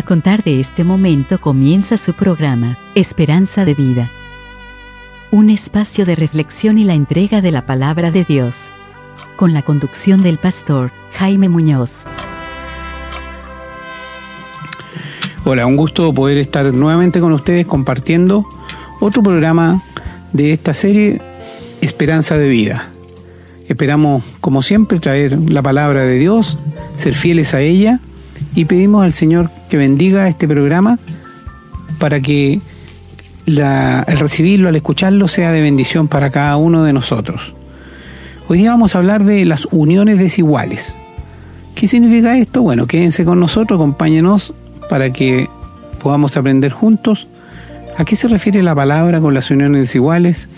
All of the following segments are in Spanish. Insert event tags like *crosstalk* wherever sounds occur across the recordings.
A contar de este momento comienza su programa, Esperanza de Vida. Un espacio de reflexión y la entrega de la palabra de Dios. Con la conducción del pastor Jaime Muñoz. Hola, un gusto poder estar nuevamente con ustedes compartiendo otro programa de esta serie Esperanza de Vida. Esperamos, como siempre, traer la palabra de Dios, ser fieles a ella y pedimos al Señor que bendiga este programa para que el recibirlo, al escucharlo, sea de bendición para cada uno de nosotros. Hoy día vamos a hablar de las uniones desiguales. ¿Qué significa esto? Bueno, quédense con nosotros, acompáñenos para que podamos aprender juntos a qué se refiere la palabra con las uniones desiguales,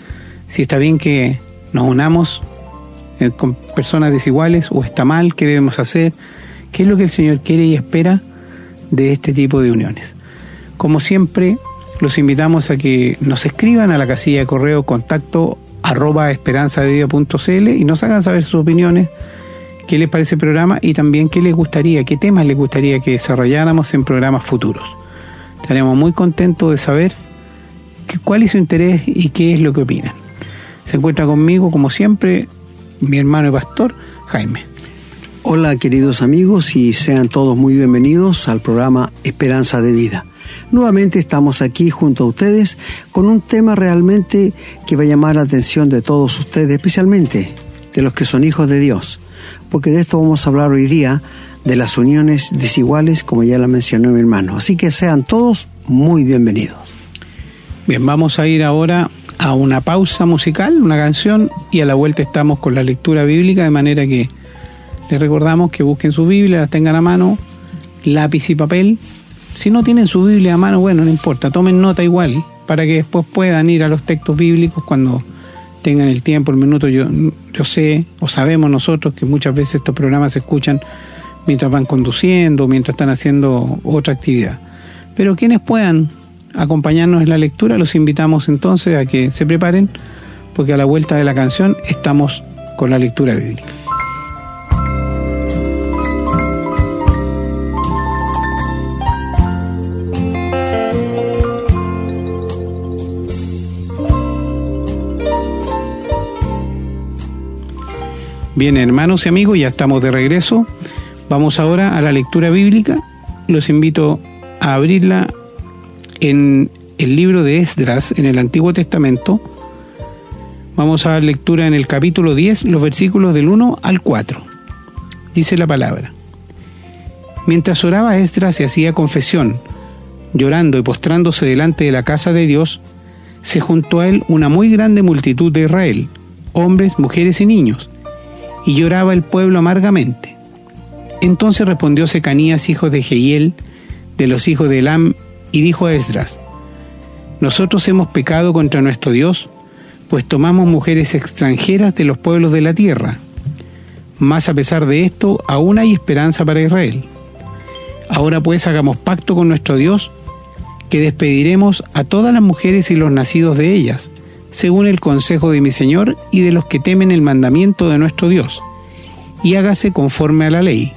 si está bien que nos unamos eh, con personas desiguales o está mal, qué debemos hacer, qué es lo que el Señor quiere y espera de este tipo de uniones. Como siempre, los invitamos a que nos escriban a la casilla de correo contacto arroba esperanzadevida.cl y nos hagan saber sus opiniones, qué les parece el programa y también qué les gustaría, qué temas les gustaría que desarrolláramos en programas futuros. Estaremos muy contentos de saber cuál es su interés y qué es lo que opinan. Se encuentra conmigo, como siempre, mi hermano y pastor, Jaime. Hola queridos amigos y sean todos muy bienvenidos al programa Esperanza de Vida. Nuevamente estamos aquí junto a ustedes con un tema realmente que va a llamar la atención de todos ustedes, especialmente de los que son hijos de Dios, porque de esto vamos a hablar hoy día, de las uniones desiguales, como ya la mencionó mi hermano. Así que sean todos muy bienvenidos. Bien, vamos a ir ahora a una pausa musical, una canción, y a la vuelta estamos con la lectura bíblica, de manera que les recordamos que busquen su Biblia, la tengan a mano, lápiz y papel. Si no tienen su Biblia a mano, bueno, no importa, tomen nota igual, para que después puedan ir a los textos bíblicos cuando tengan el tiempo, el minuto. Yo, yo sé, o sabemos nosotros, que muchas veces estos programas se escuchan mientras van conduciendo, mientras están haciendo otra actividad. Pero quienes puedan acompañarnos en la lectura, los invitamos entonces a que se preparen, porque a la vuelta de la canción estamos con la lectura bíblica. Bien, hermanos y amigos, ya estamos de regreso. Vamos ahora a la lectura bíblica. Los invito a abrirla en el libro de Esdras, en el Antiguo Testamento. Vamos a dar lectura en el capítulo 10, los versículos del 1 al 4. Dice la palabra. Mientras oraba Esdras y hacía confesión, llorando y postrándose delante de la casa de Dios, se juntó a él una muy grande multitud de Israel, hombres, mujeres y niños y lloraba el pueblo amargamente. Entonces respondió Secanías, hijo de Jehiel, de los hijos de Elam, y dijo a Esdras, Nosotros hemos pecado contra nuestro Dios, pues tomamos mujeres extranjeras de los pueblos de la tierra. Mas a pesar de esto, aún hay esperanza para Israel. Ahora pues hagamos pacto con nuestro Dios, que despediremos a todas las mujeres y los nacidos de ellas, según el consejo de mi Señor y de los que temen el mandamiento de nuestro Dios, y hágase conforme a la ley.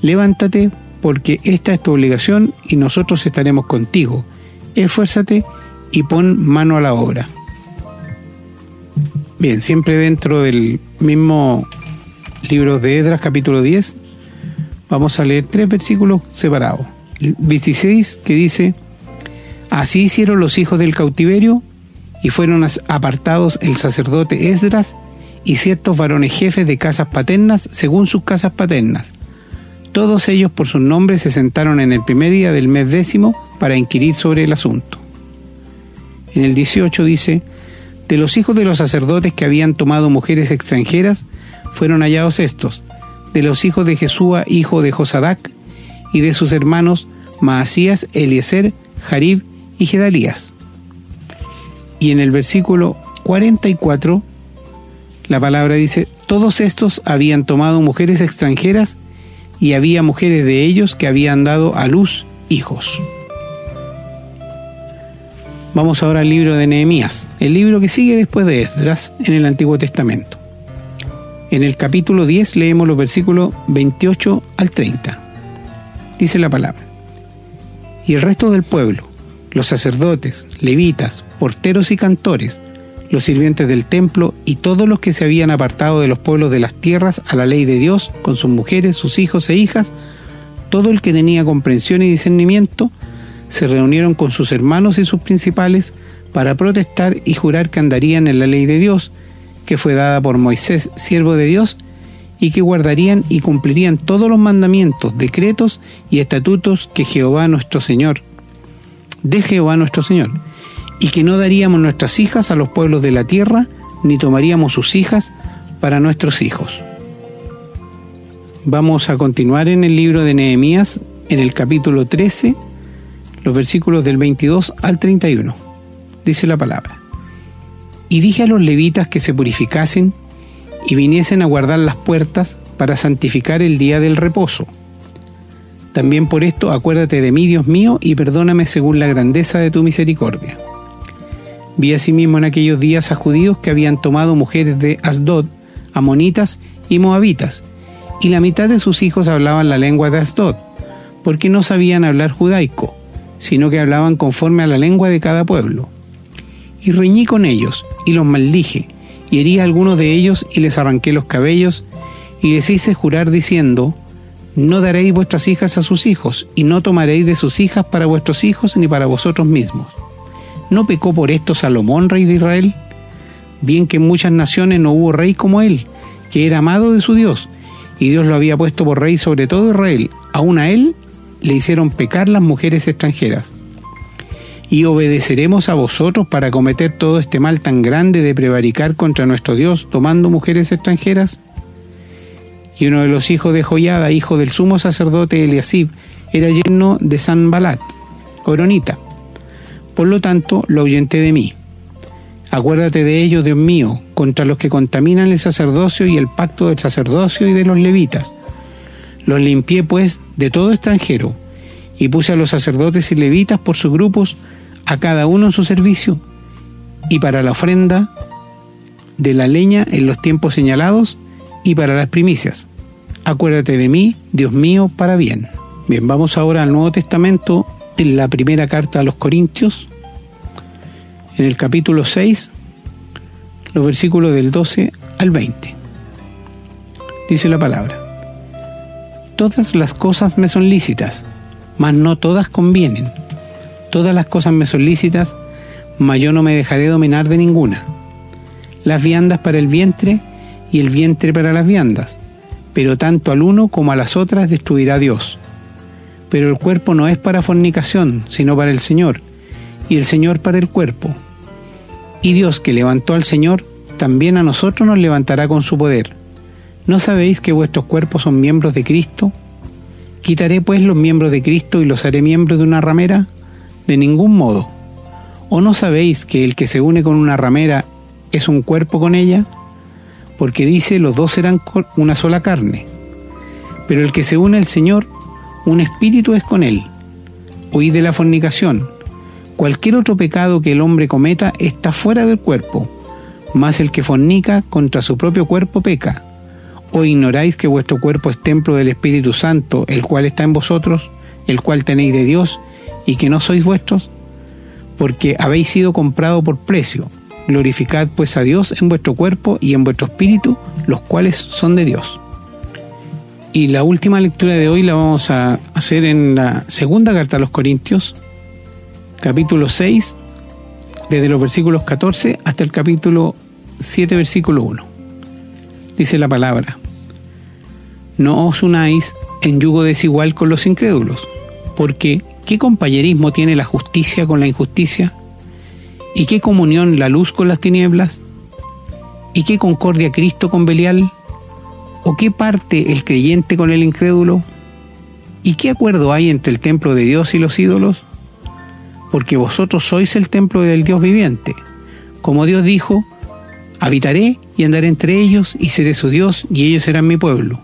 Levántate, porque esta es tu obligación y nosotros estaremos contigo. Esfuérzate y pon mano a la obra. Bien, siempre dentro del mismo libro de Edras, capítulo 10, vamos a leer tres versículos separados. El 16 que dice, Así hicieron los hijos del cautiverio y fueron apartados el sacerdote Esdras y ciertos varones jefes de casas paternas según sus casas paternas. Todos ellos por sus nombres se sentaron en el primer día del mes décimo para inquirir sobre el asunto. En el 18 dice, de los hijos de los sacerdotes que habían tomado mujeres extranjeras, fueron hallados estos, de los hijos de Jesúa, hijo de Josadac, y de sus hermanos Maasías, Eliezer, Jarib y Gedalías. Y en el versículo 44, la palabra dice, todos estos habían tomado mujeres extranjeras y había mujeres de ellos que habían dado a luz hijos. Vamos ahora al libro de Nehemías, el libro que sigue después de Esdras en el Antiguo Testamento. En el capítulo 10 leemos los versículos 28 al 30. Dice la palabra. Y el resto del pueblo, los sacerdotes, levitas, porteros y cantores, los sirvientes del templo y todos los que se habían apartado de los pueblos de las tierras a la ley de Dios, con sus mujeres, sus hijos e hijas, todo el que tenía comprensión y discernimiento, se reunieron con sus hermanos y sus principales para protestar y jurar que andarían en la ley de Dios, que fue dada por Moisés, siervo de Dios, y que guardarían y cumplirían todos los mandamientos, decretos y estatutos que Jehová nuestro Señor, de Jehová nuestro Señor, y que no daríamos nuestras hijas a los pueblos de la tierra, ni tomaríamos sus hijas para nuestros hijos. Vamos a continuar en el libro de Nehemías, en el capítulo 13, los versículos del 22 al 31. Dice la palabra. Y dije a los levitas que se purificasen y viniesen a guardar las puertas para santificar el día del reposo. También por esto acuérdate de mí, Dios mío, y perdóname según la grandeza de tu misericordia. Vi asimismo en aquellos días a judíos que habían tomado mujeres de Asdod, amonitas y moabitas, y la mitad de sus hijos hablaban la lengua de Asdod, porque no sabían hablar judaico, sino que hablaban conforme a la lengua de cada pueblo. Y reñí con ellos, y los maldije, y herí a algunos de ellos, y les arranqué los cabellos, y les hice jurar diciendo, no daréis vuestras hijas a sus hijos, y no tomaréis de sus hijas para vuestros hijos ni para vosotros mismos ¿No pecó por esto Salomón, rey de Israel? Bien que en muchas naciones no hubo rey como él, que era amado de su Dios, y Dios lo había puesto por rey sobre todo Israel. Aún a él le hicieron pecar las mujeres extranjeras. Y obedeceremos a vosotros para cometer todo este mal tan grande de prevaricar contra nuestro Dios tomando mujeres extranjeras. Y uno de los hijos de Joyada, hijo del sumo sacerdote Eliasib, era lleno de San Balat, coronita por lo tanto, lo ahuyenté de mí. Acuérdate de ello, Dios mío, contra los que contaminan el sacerdocio y el pacto del sacerdocio y de los levitas. Los limpié, pues, de todo extranjero, y puse a los sacerdotes y levitas por sus grupos, a cada uno en su servicio, y para la ofrenda de la leña en los tiempos señalados, y para las primicias. Acuérdate de mí, Dios mío, para bien. Bien, vamos ahora al Nuevo Testamento en la primera carta a los Corintios, en el capítulo 6, los versículos del 12 al 20. Dice la palabra, Todas las cosas me son lícitas, mas no todas convienen. Todas las cosas me son lícitas, mas yo no me dejaré dominar de ninguna. Las viandas para el vientre y el vientre para las viandas, pero tanto al uno como a las otras destruirá Dios pero el cuerpo no es para fornicación, sino para el Señor, y el Señor para el cuerpo. Y Dios que levantó al Señor, también a nosotros nos levantará con su poder. ¿No sabéis que vuestros cuerpos son miembros de Cristo? ¿Quitaré pues los miembros de Cristo y los haré miembros de una ramera? De ningún modo. ¿O no sabéis que el que se une con una ramera es un cuerpo con ella? Porque dice, los dos serán una sola carne. Pero el que se une al Señor un espíritu es con él. Huid de la fornicación. Cualquier otro pecado que el hombre cometa está fuera del cuerpo, mas el que fornica contra su propio cuerpo peca. ¿O ignoráis que vuestro cuerpo es templo del Espíritu Santo, el cual está en vosotros, el cual tenéis de Dios, y que no sois vuestros? Porque habéis sido comprado por precio. Glorificad pues a Dios en vuestro cuerpo y en vuestro espíritu, los cuales son de Dios. Y la última lectura de hoy la vamos a hacer en la segunda carta a los Corintios, capítulo 6, desde los versículos 14 hasta el capítulo 7, versículo 1. Dice la palabra, no os unáis en yugo desigual con los incrédulos, porque ¿qué compañerismo tiene la justicia con la injusticia? ¿Y qué comunión la luz con las tinieblas? ¿Y qué concordia Cristo con Belial? ¿O qué parte el creyente con el incrédulo? ¿Y qué acuerdo hay entre el templo de Dios y los ídolos? Porque vosotros sois el templo del Dios viviente. Como Dios dijo, habitaré y andaré entre ellos y seré su Dios y ellos serán mi pueblo.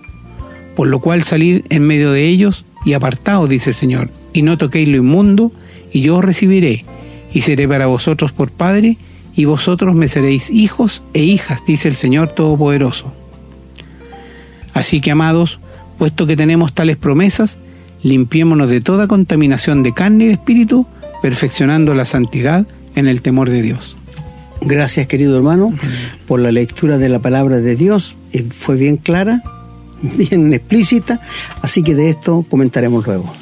Por lo cual salid en medio de ellos y apartaos, dice el Señor, y no toquéis lo inmundo, y yo os recibiré, y seré para vosotros por Padre, y vosotros me seréis hijos e hijas, dice el Señor Todopoderoso. Así que, amados, puesto que tenemos tales promesas, limpiémonos de toda contaminación de carne y de espíritu, perfeccionando la santidad en el temor de Dios. Gracias, querido hermano, por la lectura de la palabra de Dios. Eh, fue bien clara, *laughs* bien explícita, así que de esto comentaremos luego.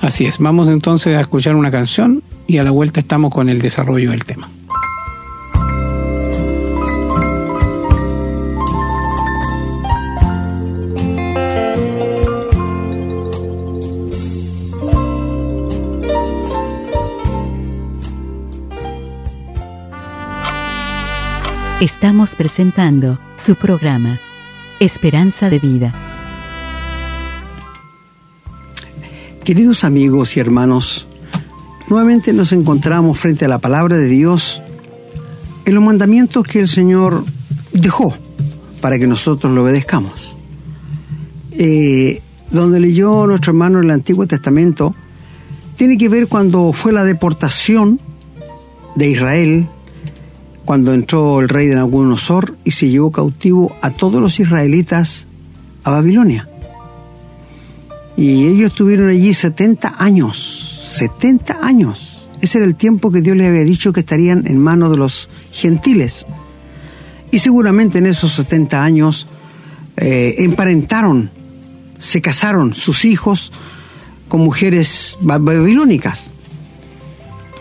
Así es, vamos entonces a escuchar una canción y a la vuelta estamos con el desarrollo del tema. Estamos presentando su programa, Esperanza de Vida. Queridos amigos y hermanos, nuevamente nos encontramos frente a la palabra de Dios en los mandamientos que el Señor dejó para que nosotros lo obedezcamos. Eh, donde leyó nuestro hermano en el Antiguo Testamento, tiene que ver cuando fue la deportación de Israel cuando entró el rey de Nabucodonosor y se llevó cautivo a todos los israelitas a Babilonia. Y ellos estuvieron allí 70 años, 70 años. Ese era el tiempo que Dios les había dicho que estarían en manos de los gentiles. Y seguramente en esos 70 años eh, emparentaron, se casaron sus hijos con mujeres babilónicas.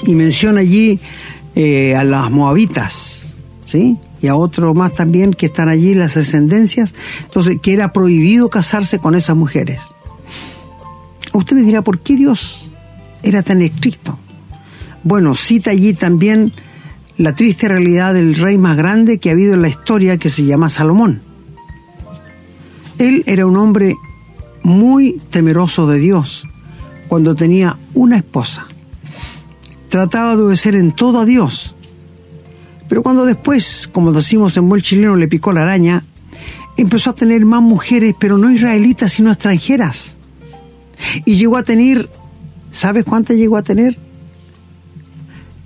Y menciona allí eh, a las moabitas, ¿sí? Y a otros más también que están allí, las descendencias. Entonces, que era prohibido casarse con esas mujeres. Usted me dirá, ¿por qué Dios era tan estricto? Bueno, cita allí también la triste realidad del rey más grande que ha habido en la historia, que se llama Salomón. Él era un hombre muy temeroso de Dios cuando tenía una esposa trataba de obedecer en todo a Dios. Pero cuando después, como decimos en buen chileno, le picó la araña, empezó a tener más mujeres, pero no israelitas, sino extranjeras. Y llegó a tener, ¿sabes cuántas llegó a tener?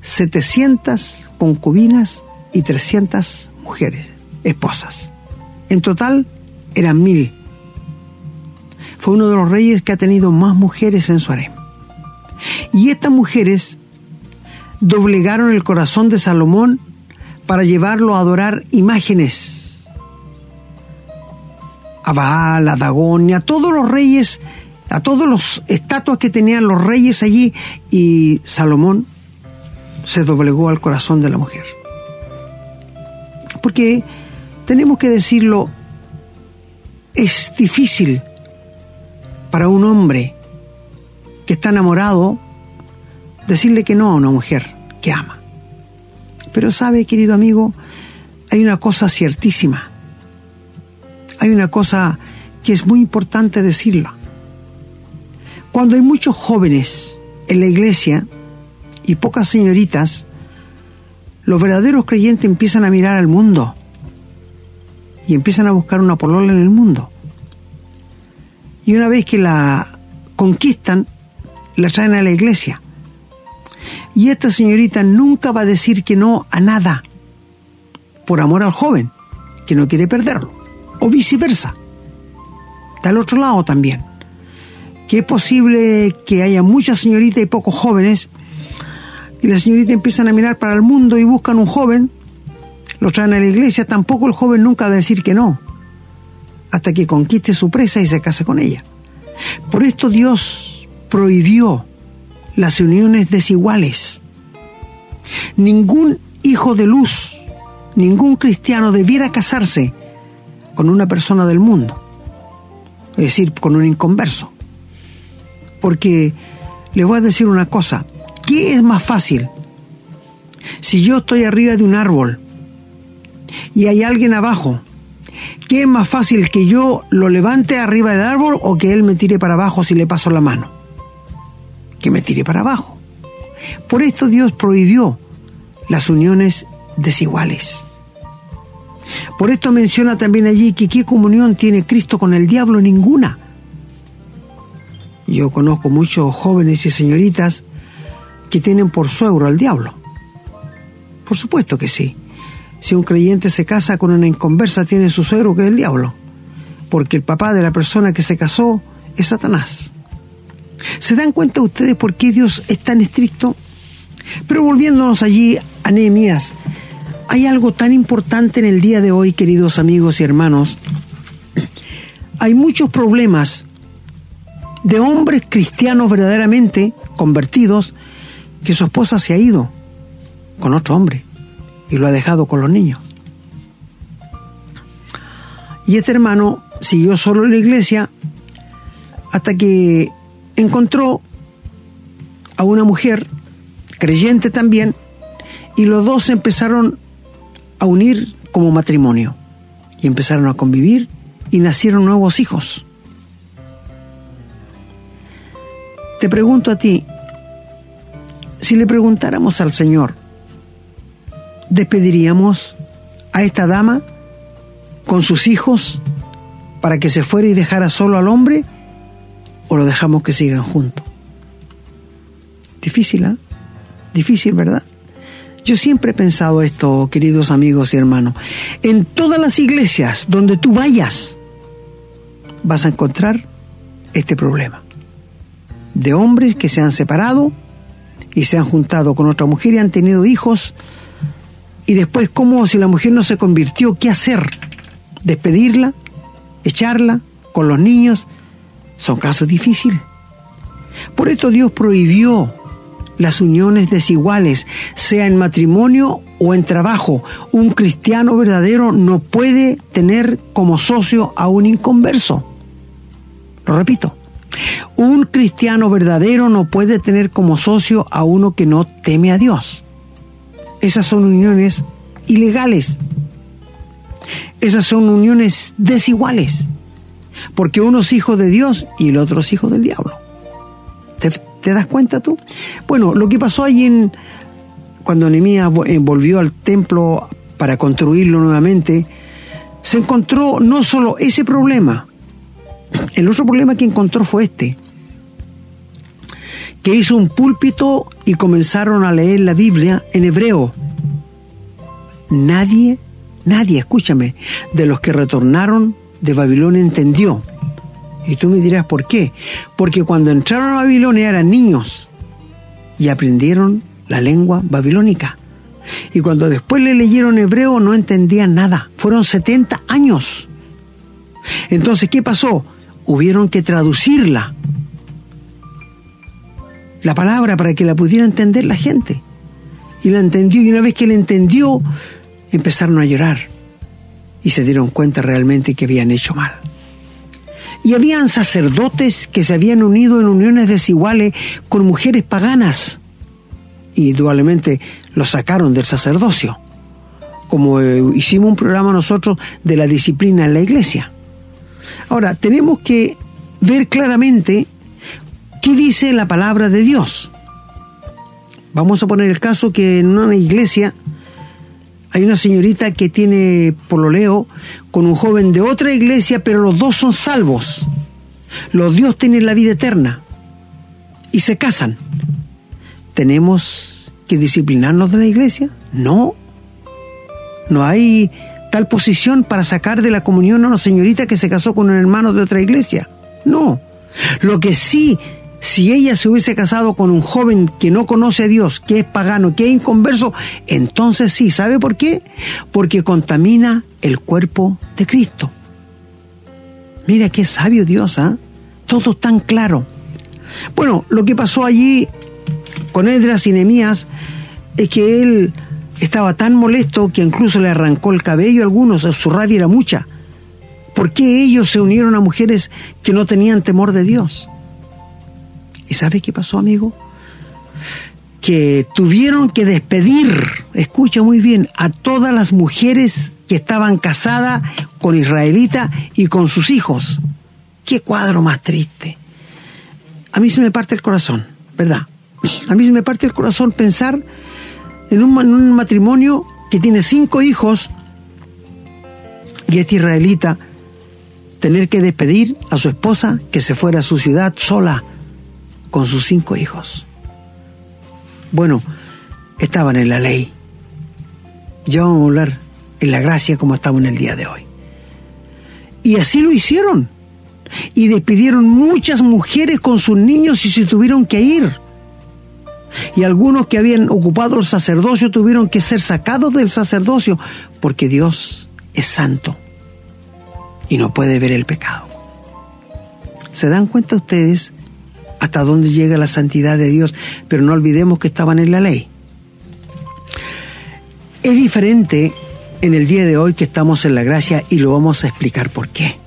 700 concubinas y 300 mujeres, esposas. En total eran mil. Fue uno de los reyes que ha tenido más mujeres en su harem. Y estas mujeres doblegaron el corazón de Salomón para llevarlo a adorar imágenes. A Baal, a y a todos los reyes, a todos los estatuas que tenían los reyes allí, y Salomón se doblegó al corazón de la mujer. Porque tenemos que decirlo, es difícil para un hombre que está enamorado decirle que no a una mujer que ama. Pero sabe, querido amigo, hay una cosa ciertísima. Hay una cosa que es muy importante decirla. Cuando hay muchos jóvenes en la iglesia y pocas señoritas, los verdaderos creyentes empiezan a mirar al mundo y empiezan a buscar una polola en el mundo. Y una vez que la conquistan, la traen a la iglesia. Y esta señorita nunca va a decir que no a nada, por amor al joven, que no quiere perderlo, o viceversa. Del otro lado también, que es posible que haya muchas señoritas y pocos jóvenes, y las señoritas empiezan a mirar para el mundo y buscan un joven, lo traen a la iglesia, tampoco el joven nunca va a decir que no, hasta que conquiste su presa y se case con ella. Por esto Dios prohibió las uniones desiguales. Ningún hijo de luz, ningún cristiano debiera casarse con una persona del mundo, es decir, con un inconverso. Porque les voy a decir una cosa, ¿qué es más fácil? Si yo estoy arriba de un árbol y hay alguien abajo, ¿qué es más fácil que yo lo levante arriba del árbol o que él me tire para abajo si le paso la mano? que me tire para abajo. Por esto Dios prohibió las uniones desiguales. Por esto menciona también allí que qué comunión tiene Cristo con el diablo, ninguna. Yo conozco muchos jóvenes y señoritas que tienen por suegro al diablo. Por supuesto que sí. Si un creyente se casa con una inconversa, tiene su suegro que es el diablo. Porque el papá de la persona que se casó es Satanás. ¿Se dan cuenta ustedes por qué Dios es tan estricto? Pero volviéndonos allí a hay algo tan importante en el día de hoy, queridos amigos y hermanos. Hay muchos problemas de hombres cristianos verdaderamente convertidos que su esposa se ha ido con otro hombre y lo ha dejado con los niños. Y este hermano siguió solo en la iglesia hasta que encontró a una mujer creyente también y los dos empezaron a unir como matrimonio y empezaron a convivir y nacieron nuevos hijos. Te pregunto a ti, si le preguntáramos al Señor, ¿despediríamos a esta dama con sus hijos para que se fuera y dejara solo al hombre? ¿O lo dejamos que sigan juntos? Difícil, ¿eh? Difícil, ¿verdad? Yo siempre he pensado esto, queridos amigos y hermanos. En todas las iglesias donde tú vayas, vas a encontrar este problema. De hombres que se han separado y se han juntado con otra mujer y han tenido hijos. Y después, ¿cómo si la mujer no se convirtió? ¿Qué hacer? ¿Despedirla? ¿Echarla? ¿Con los niños? Son casos difíciles. Por esto Dios prohibió las uniones desiguales, sea en matrimonio o en trabajo. Un cristiano verdadero no puede tener como socio a un inconverso. Lo repito, un cristiano verdadero no puede tener como socio a uno que no teme a Dios. Esas son uniones ilegales. Esas son uniones desiguales. Porque uno es hijo de Dios y el otro es hijo del diablo. ¿Te, das cuenta tú? Bueno, lo que pasó allí en, cuando Nehemías eh, volvió al templo para construirlo nuevamente, se encontró no solo ese problema, el otro problema que encontró fue este, que hizo un púlpito y comenzaron a leer la Biblia en hebreo. Nadie, nadie, escúchame, de los que retornaron de Babilonia entendió. Y tú me dirás, ¿por qué? Porque cuando entraron a Babilonia eran niños y aprendieron la lengua babilónica. Y cuando después le leyeron hebreo no entendían nada. Fueron 70 años. Entonces, ¿qué pasó? Hubieron que traducirla, la palabra, para que la pudiera entender la gente. Y la entendió, y una vez que la entendió, empezaron a llorar y se dieron cuenta realmente que habían hecho mal. Y habían sacerdotes que se habían unido en uniones desiguales con mujeres paganas. Y indudablemente los sacaron del sacerdocio, como eh, hicimos un programa nosotros de la disciplina en la iglesia. Ahora, tenemos que ver claramente qué dice la palabra de Dios. Vamos a poner el caso que en una iglesia hay una señorita que tiene pololeo con un joven de otra iglesia, pero los dos son salvos. Los Dios tienen la vida eterna y se casan. ¿Tenemos que disciplinarnos de la iglesia? No. No hay tal posición para sacar de la comunión a una señorita que se casó con un hermano de otra iglesia. No. Lo que sí, si ella se hubiese casado con un joven que no conoce a Dios, que es pagano, que es inconverso, entonces sí. ¿Sabe por qué? Porque contamina el cuerpo de Cristo. Mira qué sabio Dios, ¿ah? Todo tan claro. Bueno, lo que pasó allí con Edras y Nemías es que él estaba tan molesto que incluso le arrancó el cabello a algunos, su rabia era mucha. ¿Por qué ellos se unieron a mujeres que no tenían temor de Dios? ¿Y sabe qué pasó, amigo? Que tuvieron que despedir, escucha muy bien, a todas las mujeres que estaban casadas con israelita y con sus hijos. Qué cuadro más triste. A mí se me parte el corazón, ¿verdad? A mí se me parte el corazón pensar en un, matrimonio que tiene cinco hijos y este israelita tener que despedir a su esposa que se fuera a su ciudad sola con sus cinco hijos. Bueno, estaban en la ley. Ya vamos a hablar en la gracia como estamos en el día de hoy. Y así lo hicieron. y despidieron muchas mujeres con sus niños y se tuvieron que ir. Y algunos que habían ocupado el sacerdocio tuvieron que ser sacados del sacerdocio porque Dios es santo y no puede ver el pecado. ¿Se dan cuenta ustedes hasta dónde llega la santidad de Dios? Pero no olvidemos que estaban en la ley. Es diferente en el día de hoy que estamos en la gracia y lo vamos a explicar por qué.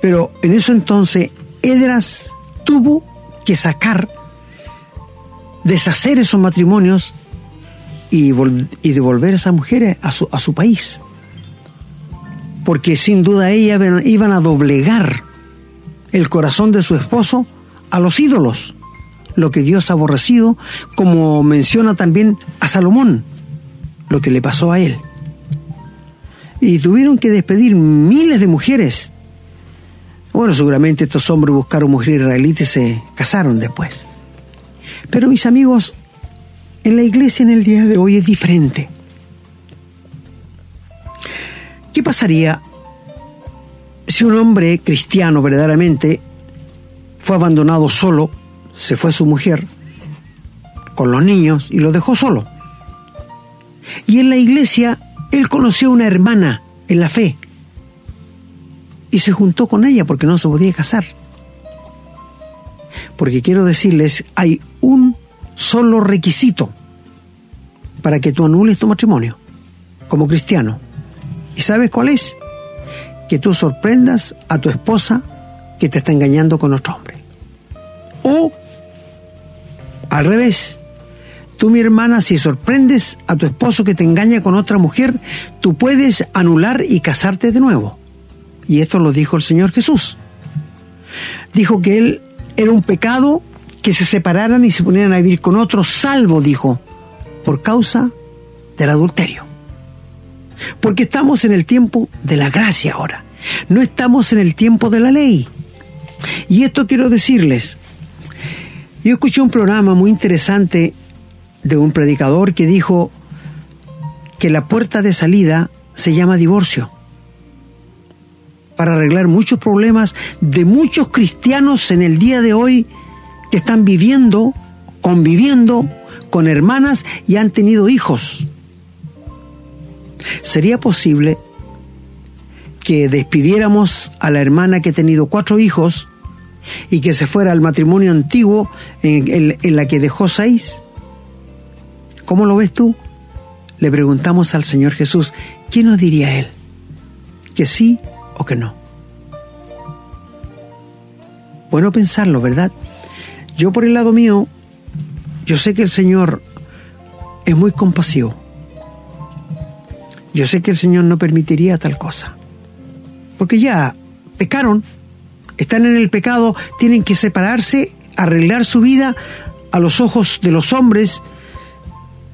Pero en eso entonces Edras tuvo que sacar, deshacer esos matrimonios y, devolver a esas mujeres a su, a su país. Porque sin duda ellas iban a doblegar el corazón de su esposo a los ídolos, lo que Dios ha aborrecido, como menciona también a Salomón, lo que le pasó a él. Y tuvieron que despedir miles de mujeres bueno, seguramente estos hombres buscaron mujeres israelitas y se casaron después. Pero mis amigos, en la iglesia en el día de hoy es diferente. ¿Qué pasaría si un hombre cristiano verdaderamente fue abandonado solo, se fue su mujer con los niños y lo dejó solo? Y en la iglesia él conoció a una hermana en la fe y se juntó con ella porque no se podía casar. Porque quiero decirles, hay un solo requisito para que tú anules tu matrimonio como cristiano. ¿Y sabes cuál es? Que tú sorprendas a tu esposa que te está engañando con otro hombre. O al revés, tú mi hermana, si sorprendes a tu esposo que te engaña con otra mujer, tú puedes anular y casarte de nuevo. Y esto lo dijo el Señor Jesús. Dijo que él era un pecado que se separaran y se ponieran a vivir con otro, salvo, dijo, por causa del adulterio. Porque estamos en el tiempo de la gracia ahora, no estamos en el tiempo de la ley. Y esto quiero decirles, yo escuché un programa muy interesante de un predicador que dijo que la puerta de salida se llama divorcio para arreglar muchos problemas de muchos cristianos en el día de hoy que están viviendo, conviviendo con hermanas y han tenido hijos. ¿Sería posible que despidiéramos a la hermana que ha tenido cuatro hijos y que se fuera al matrimonio antiguo en, en la que dejó seis? ¿Cómo lo ves tú? Le preguntamos al Señor Jesús, ¿qué nos diría Él? ¿Que sí o que no. Bueno pensarlo, ¿verdad? Yo por el lado mío, yo sé que el Señor es muy compasivo. Yo sé que el Señor no permitiría tal cosa. Porque ya pecaron, están en el pecado, tienen que separarse, arreglar su vida a los ojos de los hombres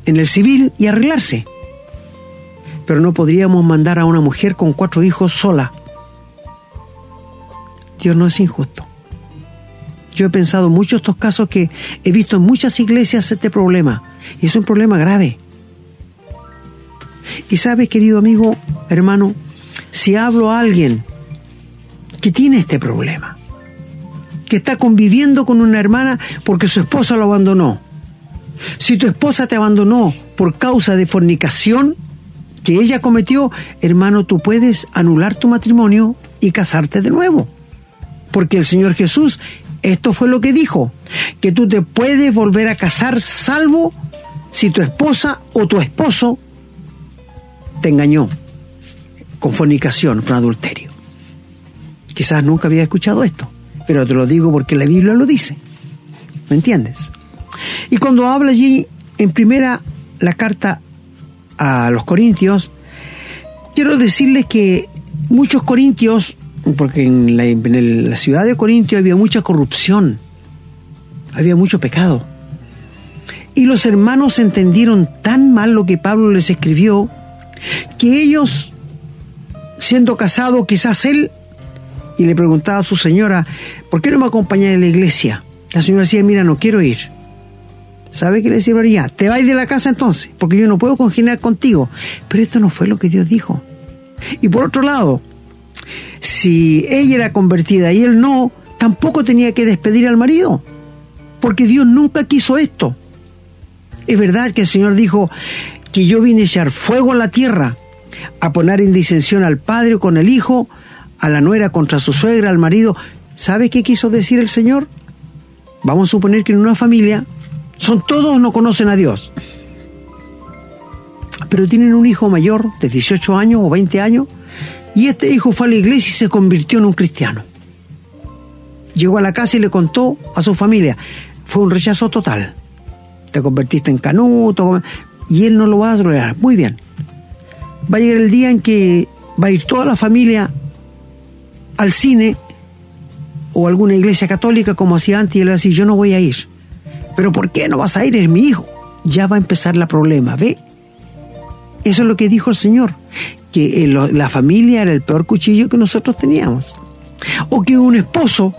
en el civil y arreglarse. Pero no podríamos mandar a una mujer con cuatro hijos sola Dios no es injusto. Yo he pensado mucho estos casos que he visto en muchas iglesias este problema. Y es un problema grave. Y sabes, querido amigo, hermano, si hablo a alguien que tiene este problema, que está conviviendo con una hermana porque su esposa lo abandonó, si tu esposa te abandonó por causa de fornicación que ella cometió, hermano, tú puedes anular tu matrimonio y casarte de nuevo. Porque el Señor Jesús, esto fue lo que dijo, que tú te puedes volver a casar salvo si tu esposa o tu esposo te engañó con fornicación, con adulterio. Quizás nunca había escuchado esto, pero te lo digo porque la Biblia lo dice. ¿Me entiendes? Y cuando habla allí en primera la carta a los corintios, quiero decirles que muchos corintios porque en la, ciudad de Corintio había mucha corrupción, había mucho pecado. Y los hermanos entendieron tan mal lo que Pablo les escribió, que ellos, siendo casados, quizás él, y le preguntaba a su señora, ¿por qué no me acompaña en la iglesia? La señora decía, mira, no quiero ir. ¿Sabe qué le decía María? Te vais de la casa entonces, porque yo no puedo congeniar contigo. Pero esto no fue lo que Dios dijo. Y por otro lado, si ella era convertida y él no, tampoco tenía que despedir al marido, porque Dios nunca quiso esto. Es verdad que el Señor dijo que yo vine a echar fuego a la tierra, a poner en disensión al padre con el hijo, a la nuera contra su suegra, al marido. ¿Sabe qué quiso decir el Señor? Vamos a suponer que en una familia son todos no conocen a Dios, pero tienen un hijo mayor de 18 años o 20 años y este hijo fue a la iglesia y se convirtió en un cristiano. Llegó a la casa y le contó a su familia. Fue un rechazo total. Te convertiste en canuto y él no lo va a tolerar. Muy bien. Va a llegar el día en que va a ir toda la familia al cine o alguna iglesia católica como hacía antes y él va a decir, yo no voy a ir. Pero ¿por qué no vas a ir? Es mi hijo. Ya va a empezar la problema, ¿ve? Eso es lo que dijo el Señor que la familia era el peor cuchillo que nosotros teníamos. O que un esposo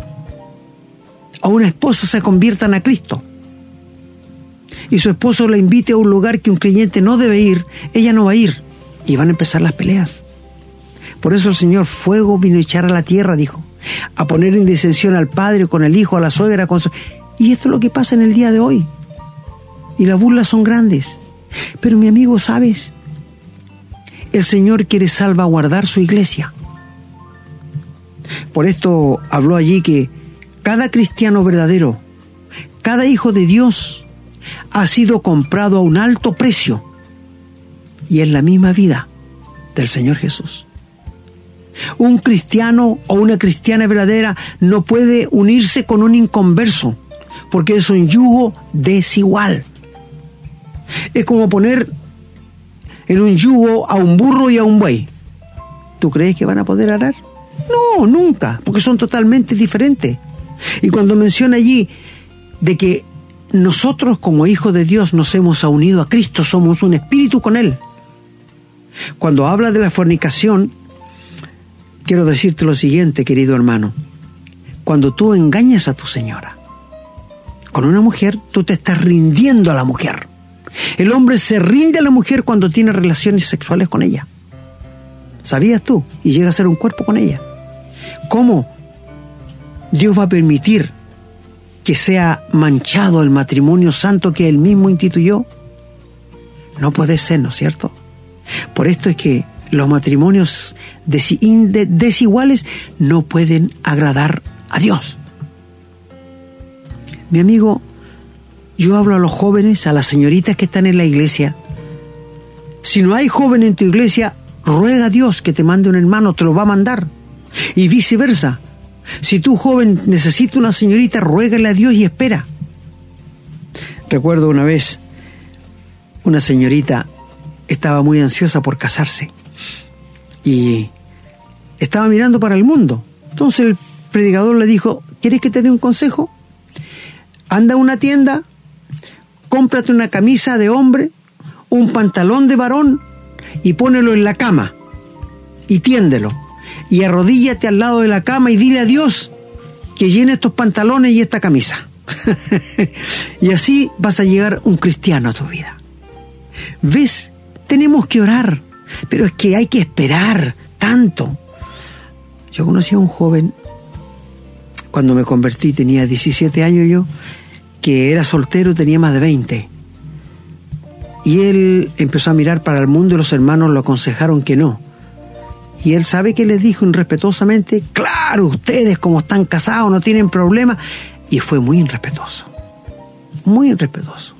o una esposa se conviertan a Cristo. Y su esposo la invite a un lugar que un creyente no debe ir, ella no va a ir. Y van a empezar las peleas. Por eso el Señor fuego vino a echar a la tierra, dijo, a poner en disensión al padre con el hijo, a la suegra con su... Y esto es lo que pasa en el día de hoy. Y las burlas son grandes. Pero mi amigo, ¿sabes? El Señor quiere salvaguardar su iglesia. Por esto habló allí que cada cristiano verdadero, cada hijo de Dios, ha sido comprado a un alto precio y es la misma vida del Señor Jesús. Un cristiano o una cristiana verdadera no puede unirse con un inconverso porque es un yugo desigual. Es como poner en un yugo a un burro y a un buey. ¿Tú crees que van a poder arar? No, nunca, porque son totalmente diferentes. Y cuando menciona allí de que nosotros como hijos de Dios nos hemos unido a Cristo, somos un espíritu con Él. Cuando habla de la fornicación, quiero decirte lo siguiente, querido hermano. Cuando tú engañas a tu señora con una mujer, tú te estás rindiendo a la mujer. El hombre se rinde a la mujer cuando tiene relaciones sexuales con ella. ¿Sabías tú? Y llega a ser un cuerpo con ella. ¿Cómo Dios va a permitir que sea manchado el matrimonio santo que él mismo instituyó? No puede ser, ¿no es cierto? Por esto es que los matrimonios desiguales no pueden agradar a Dios. Mi amigo, yo hablo a los jóvenes, a las señoritas que están en la iglesia. Si no hay joven en tu iglesia, ruega a Dios que te mande un hermano, te lo va a mandar. Y viceversa. Si tú joven necesitas una señorita, ruégale a Dios y espera. Recuerdo una vez, una señorita estaba muy ansiosa por casarse y estaba mirando para el mundo. Entonces el predicador le dijo, ¿quieres que te dé un consejo? Anda a una tienda, cómprate una camisa de hombre, un pantalón de varón y pónelo en la cama y tiéndelo. Y arrodíllate al lado de la cama y dile a Dios que llene estos pantalones y esta camisa. *laughs* y así vas a llegar un cristiano a tu vida. ¿Ves? Tenemos que orar, pero es que hay que esperar tanto. Yo conocí a un joven, cuando me convertí, tenía 17 años yo, que era soltero, tenía más de 20. Y él empezó a mirar para el mundo y los hermanos lo aconsejaron que no. Y él sabe que les dijo irrespetuosamente, claro, ustedes como están casados no tienen problema. Y fue muy irrespetuoso, muy irrespetuoso.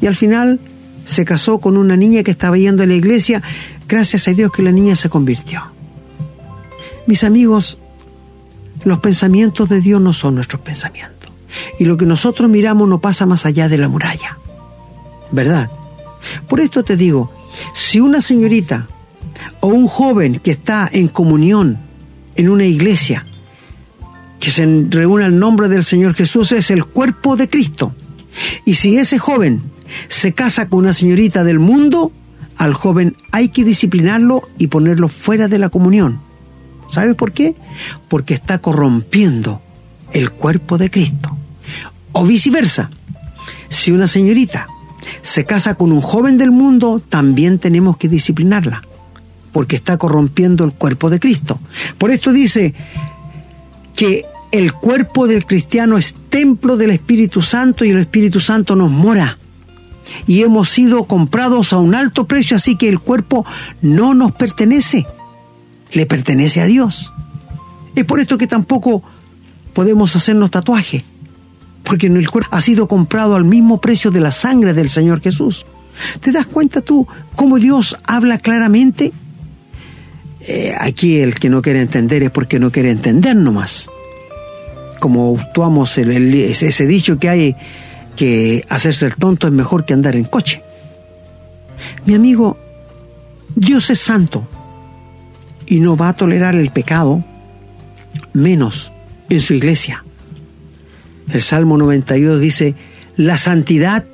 Y al final se casó con una niña que estaba yendo a la iglesia, gracias a Dios que la niña se convirtió. Mis amigos, los pensamientos de Dios no son nuestros pensamientos. Y lo que nosotros miramos no pasa más allá de la muralla. ¿Verdad? Por esto te digo, si una señorita o un joven que está en comunión en una iglesia, que se reúne al nombre del Señor Jesús, es el cuerpo de Cristo. Y si ese joven se casa con una señorita del mundo, al joven hay que disciplinarlo y ponerlo fuera de la comunión. ¿Sabe por qué? Porque está corrompiendo el cuerpo de Cristo. O viceversa, si una señorita se casa con un joven del mundo, también tenemos que disciplinarla. porque está corrompiendo el cuerpo de Cristo. Por esto dice que el cuerpo del cristiano es templo del Espíritu Santo y el Espíritu Santo nos mora. Y hemos sido comprados a un alto precio, así que el cuerpo no nos pertenece, le pertenece a Dios. Es por esto que tampoco podemos hacernos tatuaje, porque el cuerpo ha sido comprado al mismo precio de la sangre del Señor Jesús. ¿Te das cuenta tú cómo Dios habla claramente? Eh, aquí el que no quiere entender es porque no quiere entender nomás como actuamos el, ese dicho que hay que hacerse el tonto es mejor que andar en coche. Mi amigo, Dios es santo y no va a tolerar el pecado menos en su iglesia. El Salmo 92 dice, la santidad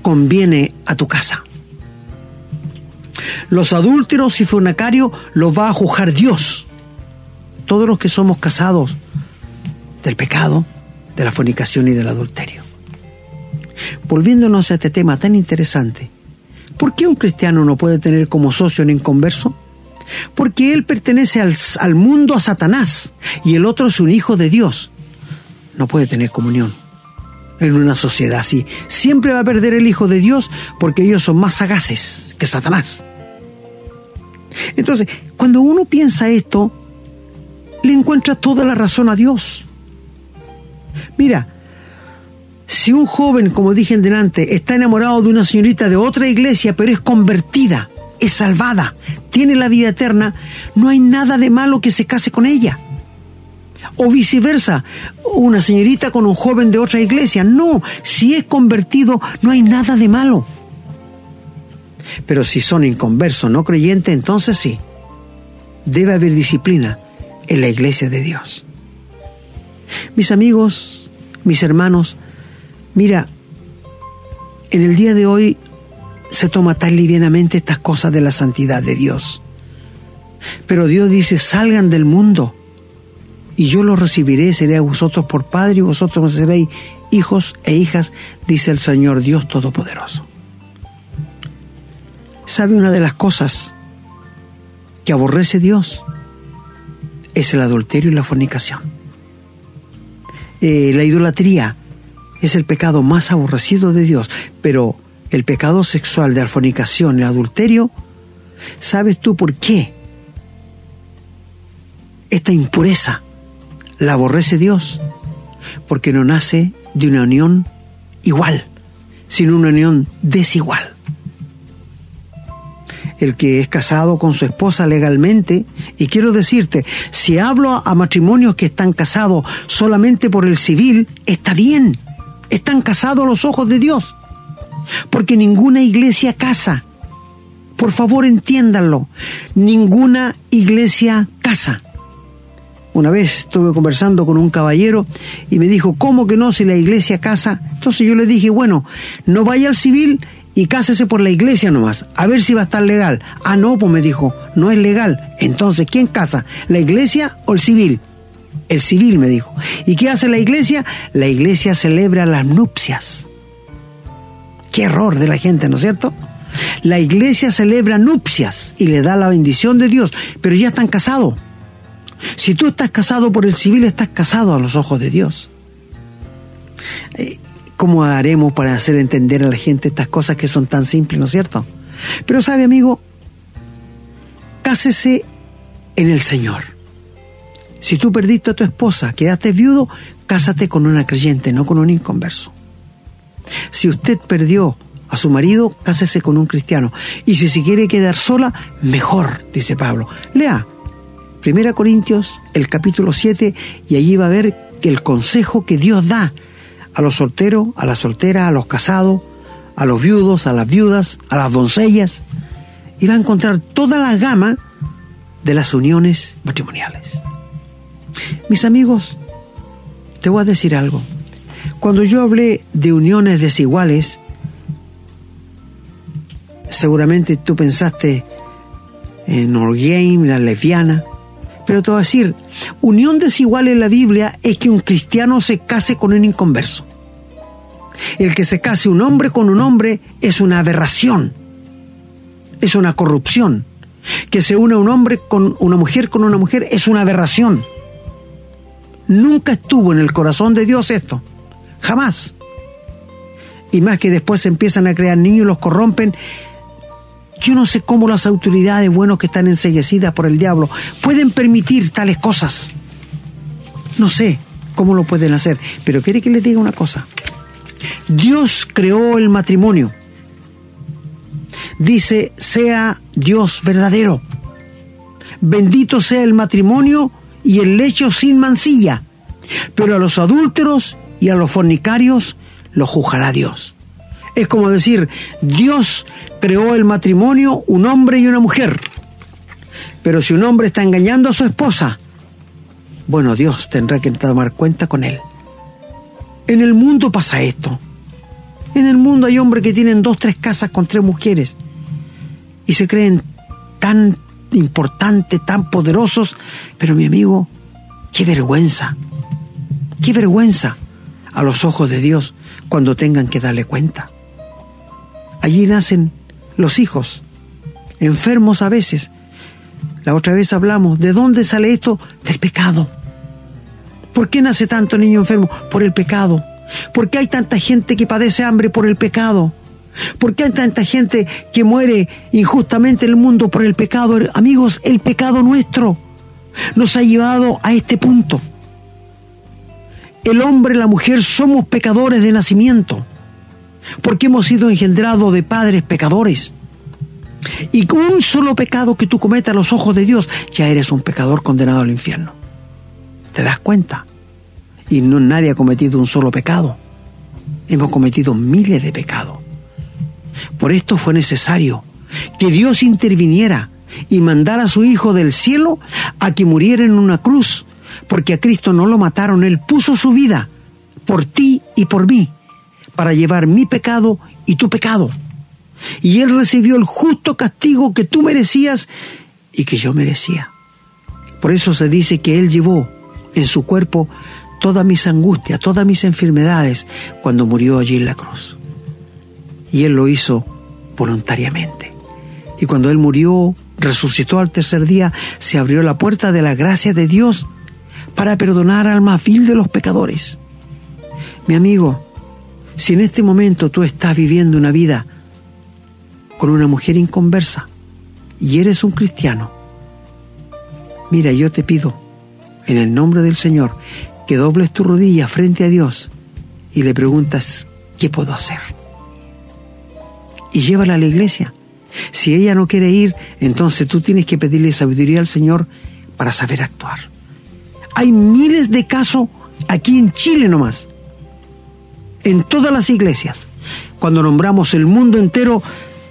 conviene a tu casa. Los adúlteros y fornicarios los va a juzgar Dios. Todos los que somos casados del pecado, de la fornicación y del adulterio. Volviéndonos a este tema tan interesante, ¿por qué un cristiano no puede tener como socio un inconverso? Porque él pertenece al, al mundo a Satanás y el otro es un hijo de Dios. No puede tener comunión en una sociedad así. Siempre va a perder el Hijo de Dios porque ellos son más sagaces que Satanás. Entonces, cuando uno piensa esto, le encuentra toda la razón a Dios. Mira, si un joven, como dije en delante, está enamorado de una señorita de otra iglesia, pero es convertida, es salvada, tiene la vida eterna, no hay nada de malo que se case con ella. O viceversa, una señorita con un joven de otra iglesia. No, si es convertido, no hay nada de malo. Pero si son inconversos, no creyentes, entonces sí. Debe haber disciplina en la iglesia de Dios. Mis amigos, mis hermanos, mira, en el día de hoy se toma tan livianamente estas cosas de la santidad de Dios. Pero Dios dice, salgan del mundo y yo los recibiré, seré a vosotros por Padre y vosotros me seréis hijos e hijas, dice el Señor Dios Todopoderoso. ¿Sabe una de las cosas que aborrece Dios? Es el adulterio y la fornicación. Eh, la idolatría es el pecado más aborrecido de Dios, pero el pecado sexual de la fornicación, el adulterio, ¿sabes tú por qué? Esta impureza la aborrece Dios, porque no nace de una unión igual, sino una unión desigual el que es casado con su esposa legalmente. Y quiero decirte, si hablo a matrimonios que están casados solamente por el civil, está bien. Están casados a los ojos de Dios. Porque ninguna iglesia casa. Por favor, entiéndanlo. Ninguna iglesia casa. Una vez estuve conversando con un caballero y me dijo, ¿cómo que no si la iglesia casa? Entonces yo le dije, bueno, no vaya al civil y cásese por la iglesia nomás, a ver si va a estar legal. Ah, no, pues me dijo, no es legal. Entonces, ¿quién casa? ¿La iglesia o el civil? El civil me dijo. ¿Y qué hace la iglesia? La iglesia celebra las nupcias. Qué error de la gente, ¿no es cierto? La iglesia celebra nupcias y le da la bendición de Dios, pero ya están casados. Si tú estás casado por el civil, estás casado a los ojos de Dios. Eh, ¿Cómo haremos para hacer entender a la gente estas cosas que son tan simples, ¿no es cierto? Pero sabe, amigo, cásese en el Señor. Si tú perdiste a tu esposa, quedaste viudo, cásate con una creyente, no con un inconverso. Si usted perdió a su marido, cásese con un cristiano. Y si se quiere quedar sola, mejor, dice Pablo. Lea 1 Corintios, el capítulo 7, y allí va a ver que el consejo que Dios da a los solteros, a las solteras, a los casados, a los viudos, a las viudas, a las doncellas, y va a encontrar toda la gama de las uniones matrimoniales. Mis amigos, te voy a decir algo. Cuando yo hablé de uniones desiguales, seguramente tú pensaste en Orgame, la lesbiana, pero te voy a decir, unión desigual en la Biblia es que un cristiano se case con un inconverso. El que se case un hombre con un hombre es una aberración, es una corrupción. Que se una un hombre con una mujer con una mujer es una aberración. Nunca estuvo en el corazón de Dios esto. Jamás. Y más que después se empiezan a crear niños y los corrompen. Yo no sé cómo las autoridades buenos que están enseguecidas por el diablo pueden permitir tales cosas. No sé cómo lo pueden hacer, pero quiere que les diga una cosa. Dios creó el matrimonio. Dice, sea Dios verdadero. Bendito sea el matrimonio y el lecho sin mancilla. Pero a los adúlteros y a los fornicarios lo juzgará Dios. Es como decir, Dios creó el matrimonio, un hombre y una mujer. Pero si un hombre está engañando a su esposa, bueno, Dios tendrá que tomar cuenta con él. En el mundo pasa esto. En el mundo hay hombres que tienen dos, tres casas con tres mujeres y se creen tan importantes, tan poderosos, pero mi amigo, qué vergüenza, qué vergüenza a los ojos de Dios cuando tengan que darle cuenta. Allí nacen los hijos, enfermos a veces. La otra vez hablamos, ¿de dónde sale esto? Del pecado. ¿Por qué nace tanto niño enfermo? Por el pecado. ¿Por qué hay tanta gente que padece hambre por el pecado? ¿Por qué hay tanta gente que muere injustamente en el mundo por el pecado? Amigos, el pecado nuestro nos ha llevado a este punto. El hombre y la mujer somos pecadores de nacimiento, porque hemos sido engendrados de padres pecadores. Y con un solo pecado que tú cometas a los ojos de Dios, ya eres un pecador condenado al infierno. ¿Te das cuenta? Y no nadie ha cometido un solo pecado. Hemos cometido miles de pecados. Por esto fue necesario que Dios interviniera y mandara a su Hijo del cielo a que muriera en una cruz porque a Cristo no lo mataron, Él puso su vida por ti y por mí, para llevar mi pecado y tu pecado. Y Él recibió el justo castigo que tú merecías y que yo merecía. Por eso se dice que Él llevó en su cuerpo todas mis angustias, todas mis enfermedades cuando murió allí en la cruz. Y Él lo hizo voluntariamente. Y cuando Él murió, resucitó al tercer día, se abrió la puerta de la gracia de Dios para perdonar al más vil de los pecadores. Mi amigo, si en este momento tú estás viviendo una vida con una mujer inconversa y eres un cristiano, mira, yo te pido, en el nombre del Señor, que dobles tu rodilla frente a Dios y le preguntas, ¿qué puedo hacer? Y llévala a la iglesia. Si ella no quiere ir, entonces tú tienes que pedirle sabiduría al Señor para saber actuar. Hay miles de casos aquí en Chile nomás, en todas las iglesias. Cuando nombramos el mundo entero,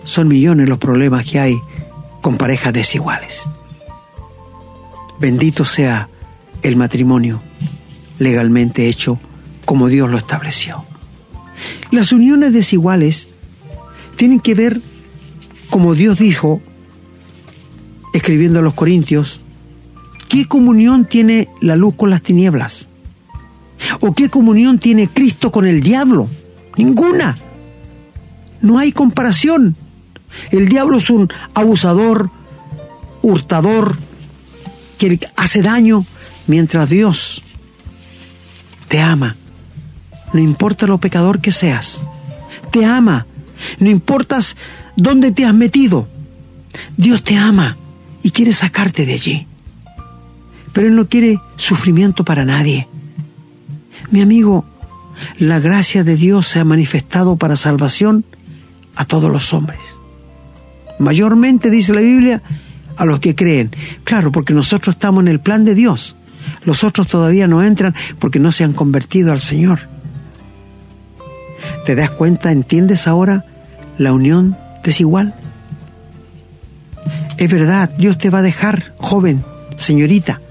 son millones los problemas que hay con parejas desiguales. Bendito sea el matrimonio legalmente hecho como Dios lo estableció. Las uniones desiguales tienen que ver, como Dios dijo, escribiendo a los Corintios, ¿Qué comunión tiene la luz con las tinieblas? ¿O qué comunión tiene Cristo con el diablo? Ninguna. No hay comparación. El diablo es un abusador, hurtador, que hace daño, mientras Dios te ama. No importa lo pecador que seas. Te ama. No importas dónde te has metido. Dios te ama y quiere sacarte de allí pero Él no quiere sufrimiento para nadie. Mi amigo, la gracia de Dios se ha manifestado para salvación a todos los hombres. Mayormente, dice la Biblia, a los que creen. Claro, porque nosotros estamos en el plan de Dios. Los otros todavía no entran porque no se han convertido al Señor. ¿Te das cuenta, entiendes ahora la unión desigual? Es verdad, Dios te va a dejar, joven, señorita,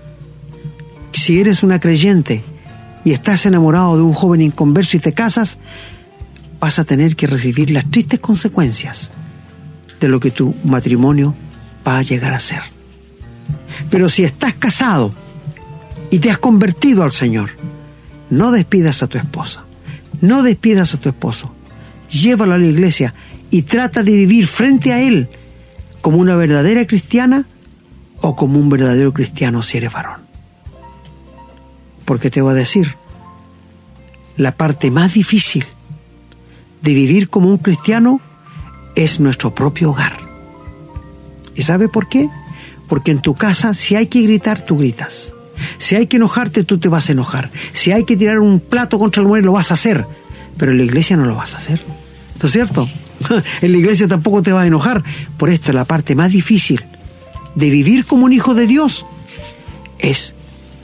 si eres una creyente y estás enamorado de un joven inconverso y te casas, vas a tener que recibir las tristes consecuencias de lo que tu matrimonio va a llegar a ser. Pero si estás casado y te has convertido al Señor, no despidas a tu esposa, no despidas a tu esposo, llévalo a la iglesia y trata de vivir frente a Él como una verdadera cristiana o como un verdadero cristiano si eres varón. Porque te voy a decir, la parte más difícil de vivir como un cristiano es nuestro propio hogar. ¿Y sabe por qué? Porque en tu casa si hay que gritar, tú gritas. Si hay que enojarte, tú te vas a enojar. Si hay que tirar un plato contra el mujer, lo vas a hacer. Pero en la iglesia no lo vas a hacer. ¿No es cierto? *laughs* en la iglesia tampoco te vas a enojar. Por esto la parte más difícil de vivir como un hijo de Dios es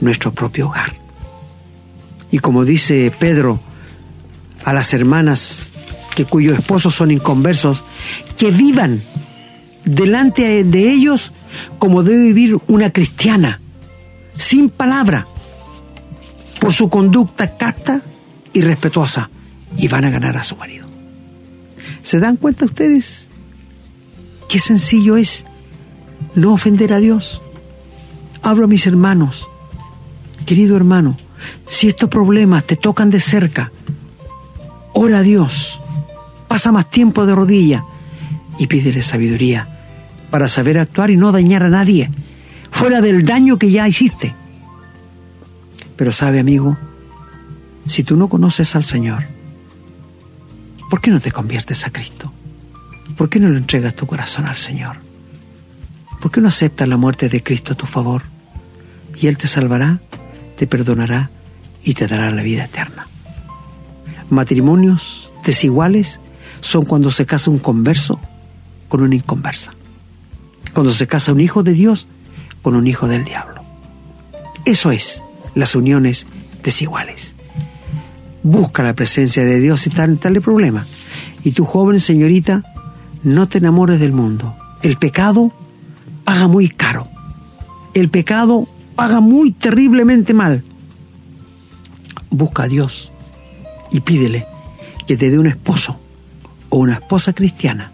nuestro propio hogar. Y como dice Pedro a las hermanas que cuyos esposos son inconversos, que vivan delante de ellos como debe vivir una cristiana, sin palabra, por su conducta casta y respetuosa, y van a ganar a su marido. ¿Se dan cuenta ustedes qué sencillo es no ofender a Dios? Hablo a mis hermanos, querido hermano, si estos problemas te tocan de cerca, ora a Dios, pasa más tiempo de rodilla y pídele sabiduría para saber actuar y no dañar a nadie, fuera del daño que ya hiciste. Pero sabe, amigo, si tú no conoces al Señor, ¿por qué no te conviertes a Cristo? ¿Por qué no le entregas tu corazón al Señor? ¿Por qué no aceptas la muerte de Cristo a tu favor? Y Él te salvará, te perdonará y te dará la vida eterna. Matrimonios desiguales son cuando se casa un converso con una inconversa cuando se casa un hijo de Dios con un hijo del diablo. Eso es las uniones desiguales. Busca la presencia de Dios y tal, tal problema. Y tu joven señorita, no te enamores del mundo. El pecado paga muy caro. El pecado paga muy terriblemente mal. Busca a Dios y pídele que te dé un esposo o una esposa cristiana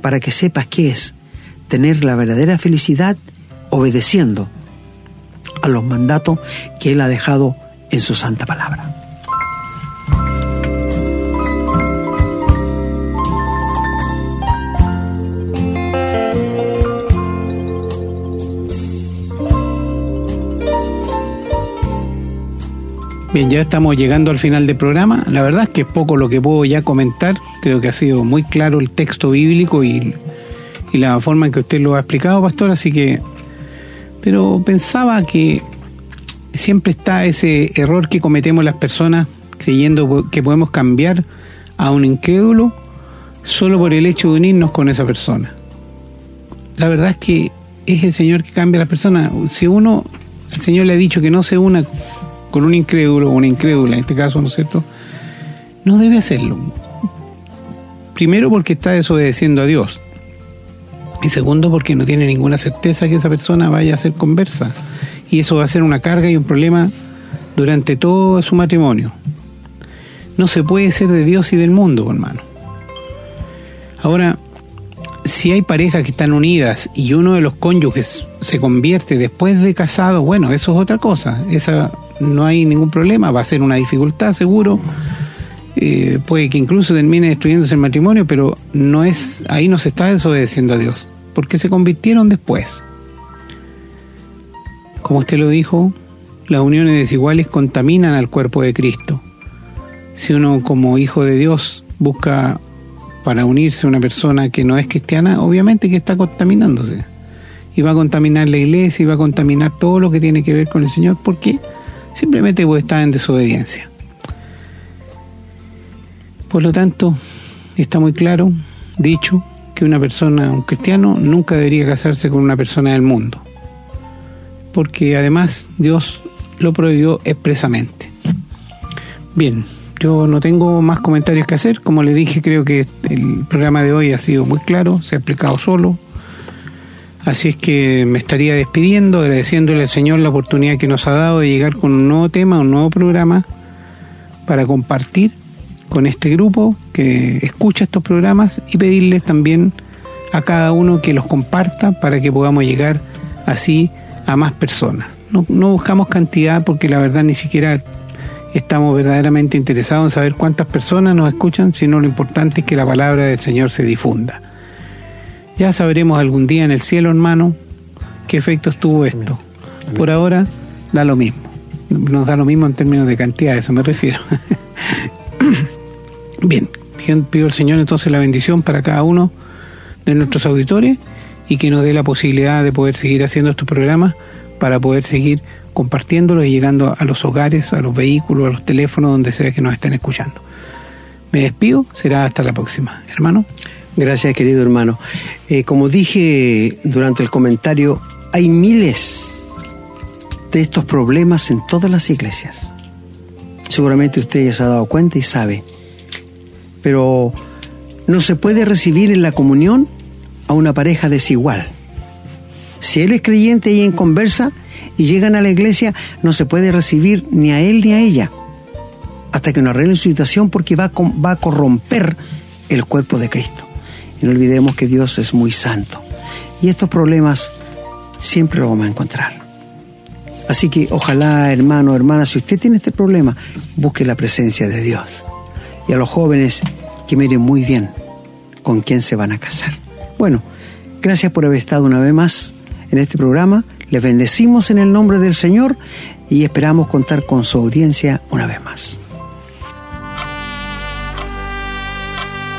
para que sepas qué es tener la verdadera felicidad obedeciendo a los mandatos que Él ha dejado en su santa palabra. Bien, ya estamos llegando al final del programa. La verdad es que es poco lo que puedo ya comentar. Creo que ha sido muy claro el texto bíblico y la forma en que usted lo ha explicado, pastor, así que... Pero pensaba que siempre está ese error que cometemos las personas creyendo que podemos cambiar a un incrédulo solo por el hecho de unirnos con esa persona. La verdad es que es el Señor que cambia a las personas. Si uno, el Señor le ha dicho que no se una con un incrédulo o una incrédula, en este caso, ¿no es cierto? No debe hacerlo. Primero porque está desobedeciendo a Dios. Y segundo, porque no tiene ninguna certeza que esa persona vaya a ser conversa. Y eso va a ser una carga y un problema durante todo su matrimonio. No se puede ser de Dios y del mundo, hermano. Ahora, si hay parejas que están unidas y uno de los cónyuges se convierte después de casado, bueno, eso es otra cosa. Esa no hay ningún problema, va a ser una dificultad seguro. Eh, puede que incluso termine destruyéndose el matrimonio, pero no es ahí no se está desobedeciendo a Dios porque se convirtieron después. Como usted lo dijo, las uniones desiguales contaminan al cuerpo de Cristo. Si uno como hijo de Dios busca para unirse a una persona que no es cristiana, obviamente que está contaminándose. Y va a contaminar la iglesia y va a contaminar todo lo que tiene que ver con el Señor, porque simplemente puede estar en desobediencia. Por lo tanto, está muy claro, dicho, que una persona, un cristiano, nunca debería casarse con una persona del mundo. Porque además Dios lo prohibió expresamente. Bien, yo no tengo más comentarios que hacer. Como le dije, creo que el programa de hoy ha sido muy claro, se ha explicado solo. Así es que me estaría despidiendo, agradeciéndole al Señor la oportunidad que nos ha dado de llegar con un nuevo tema, un nuevo programa para compartir con este grupo que escucha estos programas y pedirles también a cada uno que los comparta para que podamos llegar así a más personas. No, no buscamos cantidad porque la verdad ni siquiera estamos verdaderamente interesados en saber cuántas personas nos escuchan, sino lo importante es que la palabra del Señor se difunda. Ya sabremos algún día en el cielo, hermano, qué efectos tuvo esto. Por ahora, da lo mismo. Nos da lo mismo en términos de cantidad, a eso me refiero. *coughs* Bien, pido al Señor entonces la bendición para cada uno de nuestros auditores y que nos dé la posibilidad de poder seguir haciendo estos programas para poder seguir compartiéndolos y llegando a los hogares, a los vehículos, a los teléfonos, donde sea que nos estén escuchando. Me despido, será hasta la próxima. Hermano. Gracias, querido hermano. Eh, como dije durante el comentario, hay miles de estos problemas en todas las iglesias. Seguramente usted ya se ha dado cuenta y sabe. Pero no se puede recibir en la comunión a una pareja desigual. Si él es creyente y en conversa y llegan a la iglesia, no se puede recibir ni a él ni a ella hasta que no arregle su situación porque va va a corromper el cuerpo de Cristo. No olvidemos que Dios es muy santo. Y estos problemas siempre los vamos a encontrar. Así que ojalá, hermano, hermana, si usted tiene este problema, busque la presencia de Dios. Y a los jóvenes que miren muy bien con quién se van a casar. Bueno, gracias por haber estado una vez más en este programa. Les bendecimos en el nombre del Señor y esperamos contar con su audiencia una vez más.